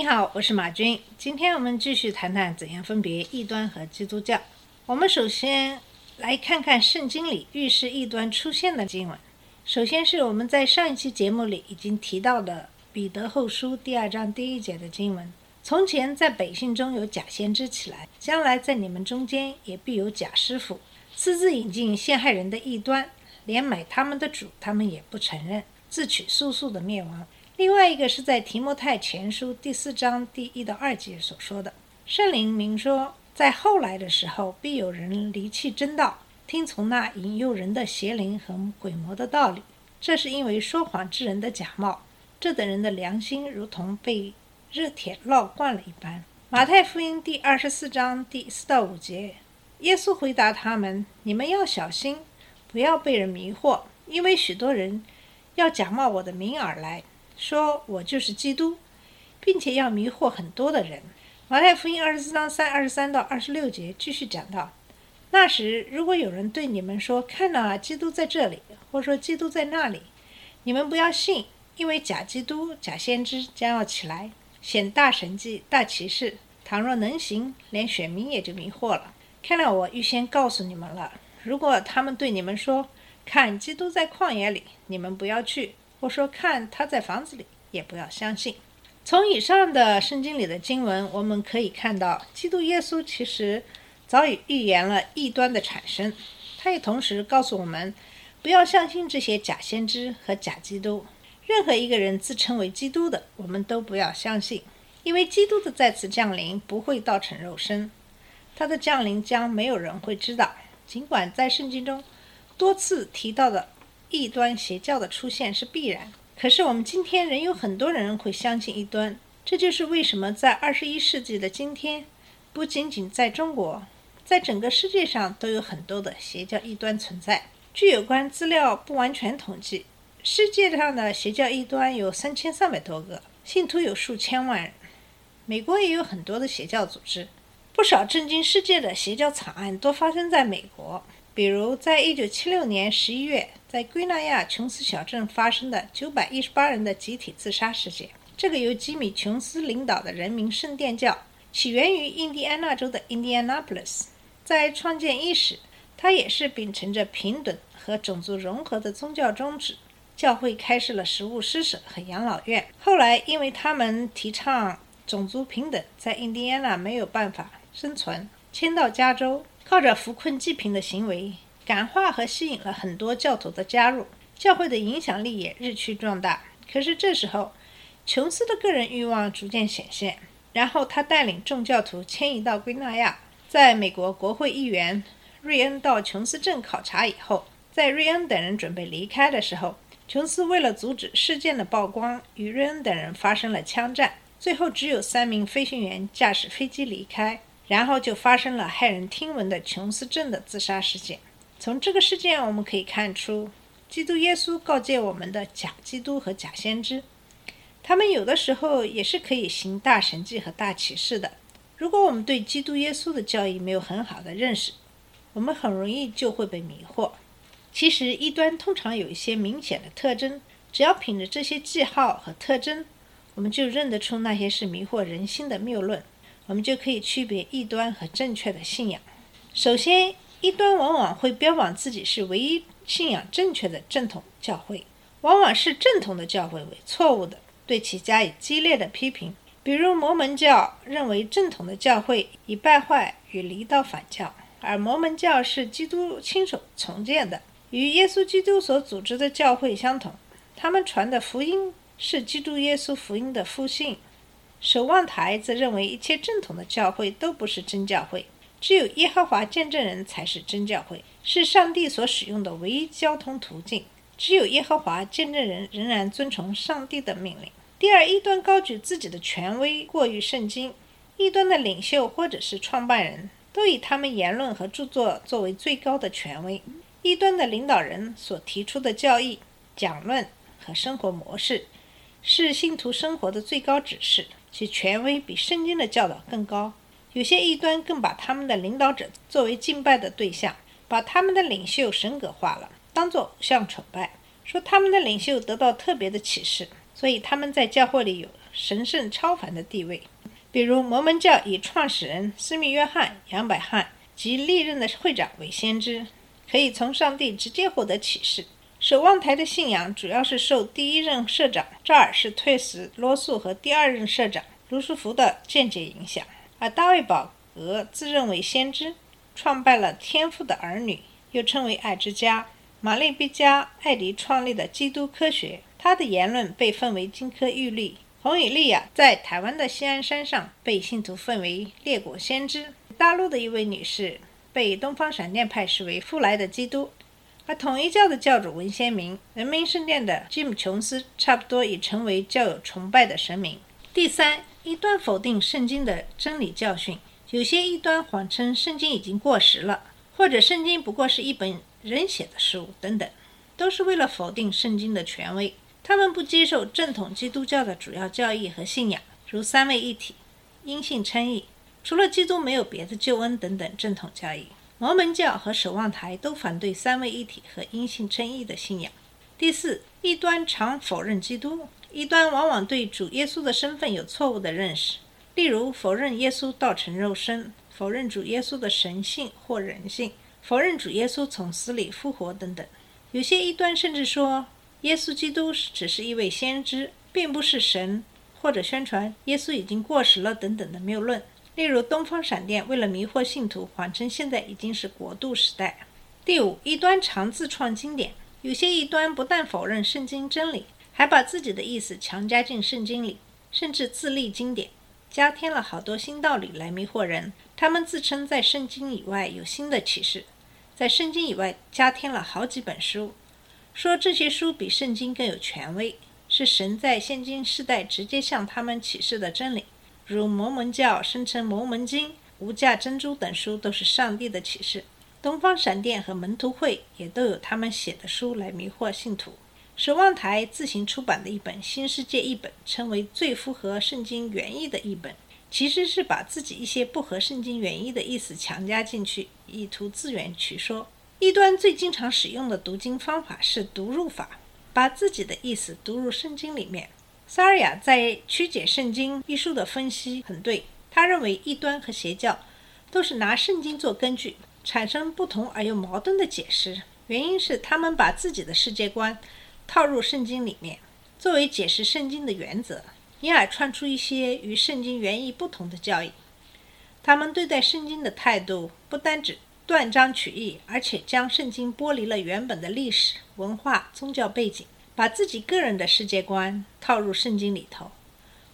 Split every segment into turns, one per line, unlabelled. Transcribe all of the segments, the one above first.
你好，我是马军。今天我们继续谈谈怎样分别异端和基督教。我们首先来看看圣经里预示异端出现的经文。首先是我们在上一期节目里已经提到的彼得后书第二章第一节的经文：“从前在百姓中有假先知起来，将来在你们中间也必有假师傅，私自引进陷害人的异端，连买他们的主他们也不承认，自取速速的灭亡。”另外一个是在提摩太前书第四章第一到二节所说的，圣灵明说，在后来的时候，必有人离弃真道，听从那引诱人的邪灵和鬼魔的道理。这是因为说谎之人的假冒，这等人的良心如同被热铁烙惯了一般。马太福音第二十四章第四到五节，耶稣回答他们：“你们要小心，不要被人迷惑，因为许多人要假冒我的名而来。”说我就是基督，并且要迷惑很多的人。马太福音二十四章三二十三到二十六节继续讲到：那时如果有人对你们说：“看哪，基督在这里”，或说“基督在那里”，你们不要信，因为假基督、假先知将要起来，显大神迹、大奇事。倘若能行，连选民也就迷惑了。看来我预先告诉你们了：如果他们对你们说：“看，基督在旷野里”，你们不要去。我说看他在房子里，也不要相信。从以上的圣经里的经文，我们可以看到，基督耶稣其实早已预言了异端的产生。他也同时告诉我们，不要相信这些假先知和假基督。任何一个人自称为基督的，我们都不要相信，因为基督的再次降临不会道成肉身，他的降临将没有人会知道。尽管在圣经中多次提到的。异端邪教的出现是必然，可是我们今天仍有很多人会相信异端。这就是为什么在二十一世纪的今天，不仅仅在中国，在整个世界上都有很多的邪教异端存在。据有关资料不完全统计，世界上的邪教异端有三千三百多个，信徒有数千万人。美国也有很多的邪教组织，不少震惊世界的邪教惨案都发生在美国。比如，在一九七六年十一月，在圭纳亚琼斯小镇发生的九百一十八人的集体自杀事件，这个由吉米·琼斯领导的人民圣殿教，起源于印第安纳州的 Indianapolis。在创建伊始，它也是秉承着平等和种族融合的宗教宗旨。教会开设了食物施舍和养老院。后来，因为他们提倡种族平等，在印第安纳没有办法生存，迁到加州。靠着扶困济贫的行为，感化和吸引了很多教徒的加入，教会的影响力也日趋壮大。可是这时候，琼斯的个人欲望逐渐显现，然后他带领众教徒迁移到圭纳亚。在美国国会议员瑞恩到琼斯镇考察以后，在瑞恩等人准备离开的时候，琼斯为了阻止事件的曝光，与瑞恩等人发生了枪战。最后，只有三名飞行员驾驶飞机离开。然后就发生了骇人听闻的琼斯镇的自杀事件。从这个事件我们可以看出，基督耶稣告诫我们的假基督和假先知，他们有的时候也是可以行大神迹和大启示的。如果我们对基督耶稣的教义没有很好的认识，我们很容易就会被迷惑。其实异端通常有一些明显的特征，只要凭着这些记号和特征，我们就认得出那些是迷惑人心的谬论。我们就可以区别异端和正确的信仰。首先，一端往往会标榜自己是唯一信仰正确的正统教会，往往是正统的教会为错误的，对其加以激烈的批评。比如，摩门教认为正统的教会已败坏与离道反教，而摩门教是基督亲手重建的，与耶稣基督所组织的教会相同。他们传的福音是基督耶稣福音的复兴。守望台则认为，一切正统的教会都不是真教会，只有耶和华见证人才是真教会，是上帝所使用的唯一交通途径。只有耶和华见证人仍然遵从上帝的命令。第二，异端高举自己的权威过于圣经，异端的领袖或者是创办人都以他们言论和著作作为最高的权威。异端的领导人所提出的教义、讲论和生活模式，是信徒生活的最高指示，其权威比圣经的教导更高。有些异端更把他们的领导者作为敬拜的对象，把他们的领袖神格化了，当作偶像崇拜，说他们的领袖得到特别的启示，所以他们在教会里有神圣超凡的地位。比如摩门教以创始人斯密约翰、杨百翰及历任的会长为先知。可以从上帝直接获得启示。守望台的信仰主要是受第一任社长赵尔士退斯罗素和第二任社长卢斯福的间接影响。而大卫宝格自认为先知，创办了天赋的儿女，又称为爱之家。玛丽毕加艾迪创立的基督科学，他的言论被奉为金科玉律。洪以利亚在台湾的西安山上被信徒奉为列国先知。大陆的一位女士。被东方闪电派视为复来的基督，而统一教的教主文先明、人民圣殿的吉姆·琼斯差不多已成为教友崇拜的神明。第三，异端否定圣经的真理教训，有些异端谎称圣经已经过时了，或者圣经不过是一本人写的书等等，都是为了否定圣经的权威。他们不接受正统基督教的主要教义和信仰，如三位一体、因信称义。除了基督，没有别的救恩等等正统教义。摩门教和守望台都反对三位一体和因信称义的信仰。第四，异端常否认基督。异端往往对主耶稣的身份有错误的认识，例如否认耶稣道成肉身，否认主耶稣的神性或人性，否认主耶稣从死里复活等等。有些异端甚至说耶稣基督只是一位先知，并不是神，或者宣传耶稣已经过时了等等的谬论。例如，东方闪电为了迷惑信徒，谎称现在已经是国度时代。第五，异端常自创经典，有些异端不但否认圣经真理，还把自己的意思强加进圣经里，甚至自立经典，加添了好多新道理来迷惑人。他们自称在圣经以外有新的启示，在圣经以外加添了好几本书，说这些书比圣经更有权威，是神在现今世代直接向他们启示的真理。如摩门教声称《摩门经》《无价珍珠》等书都是上帝的启示，东方闪电和门徒会也都有他们写的书来迷惑信徒。守望台自行出版的一本《新世界》译本，称为最符合圣经原意的译本，其实是把自己一些不合圣经原意的意思强加进去，以图自圆其说。异端最经常使用的读经方法是读入法，把自己的意思读入圣经里面。萨尔雅在《曲解圣经》一书的分析很对，他认为异端和邪教都是拿圣经做根据，产生不同而又矛盾的解释。原因是他们把自己的世界观套入圣经里面，作为解释圣经的原则，因而串出一些与圣经原意不同的教义。他们对待圣经的态度不单指断章取义，而且将圣经剥离了原本的历史文化、宗教背景。把自己个人的世界观套入圣经里头，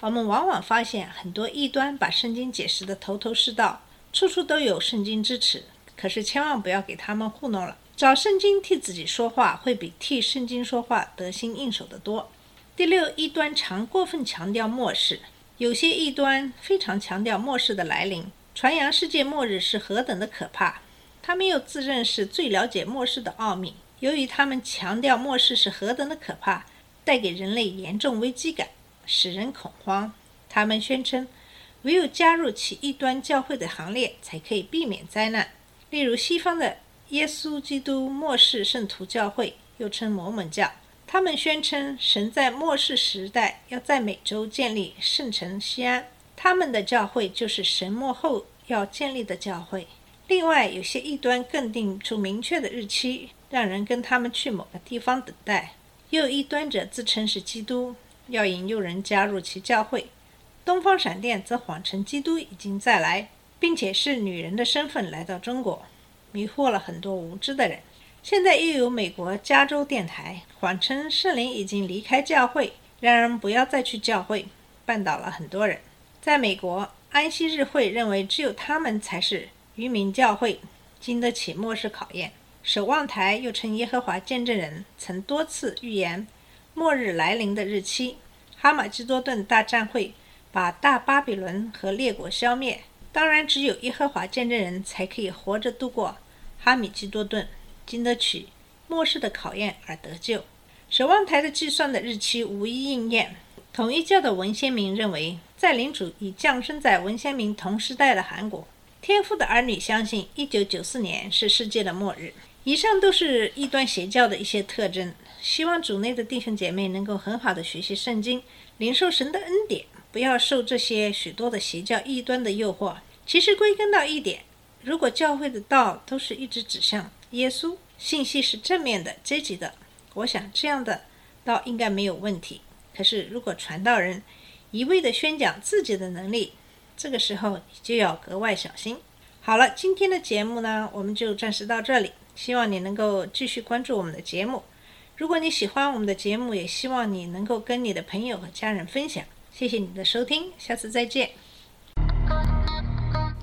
我们往往发现很多异端把圣经解释的头头是道，处处都有圣经支持。可是千万不要给他们糊弄了，找圣经替自己说话，会比替圣经说话得心应手的多。第六，异端常过分强调末世，有些异端非常强调末世的来临，传扬世界末日是何等的可怕。他们又自认是最了解末世的奥秘。由于他们强调末世是何等的可怕，带给人类严重危机感，使人恐慌。他们宣称，唯有加入其异端教会的行列，才可以避免灾难。例如，西方的耶稣基督末世圣徒教会，又称摩门教，他们宣称神在末世时代要在美洲建立圣城西安，他们的教会就是神末后要建立的教会。另外，有些异端更定出明确的日期。让人跟他们去某个地方等待。又有一端者自称是基督，要引诱人加入其教会。东方闪电则谎称基督已经再来，并且是女人的身份来到中国，迷惑了很多无知的人。现在又有美国加州电台谎称圣灵已经离开教会，让人不要再去教会，绊倒了很多人。在美国，安息日会认为只有他们才是愚民教会，经得起末世考验。守望台又称耶和华见证人，曾多次预言末日来临的日期。哈马基多顿大战会把大巴比伦和列国消灭，当然，只有耶和华见证人才可以活着度过哈米基多顿、经得起末世的考验而得救。守望台的计算的日期无一应验。统一教的文先明认为，在领主已降生在文先明同时代的韩国。天父的儿女相信，一九九四年是世界的末日。以上都是异端邪教的一些特征。希望主内的弟兄姐妹能够很好的学习圣经，领受神的恩典，不要受这些许多的邪教异端的诱惑。其实归根到一点，如果教会的道都是一直指向耶稣，信息是正面的、积极的，我想这样的道应该没有问题。可是如果传道人一味的宣讲自己的能力，这个时候你就要格外小心。好了，今天的节目呢，我们就暂时到这里。希望你能够继续关注我们的节目。如果你喜欢我们的节目，也希望你能够跟你的朋友和家人分享。谢谢你的收听，下次再见。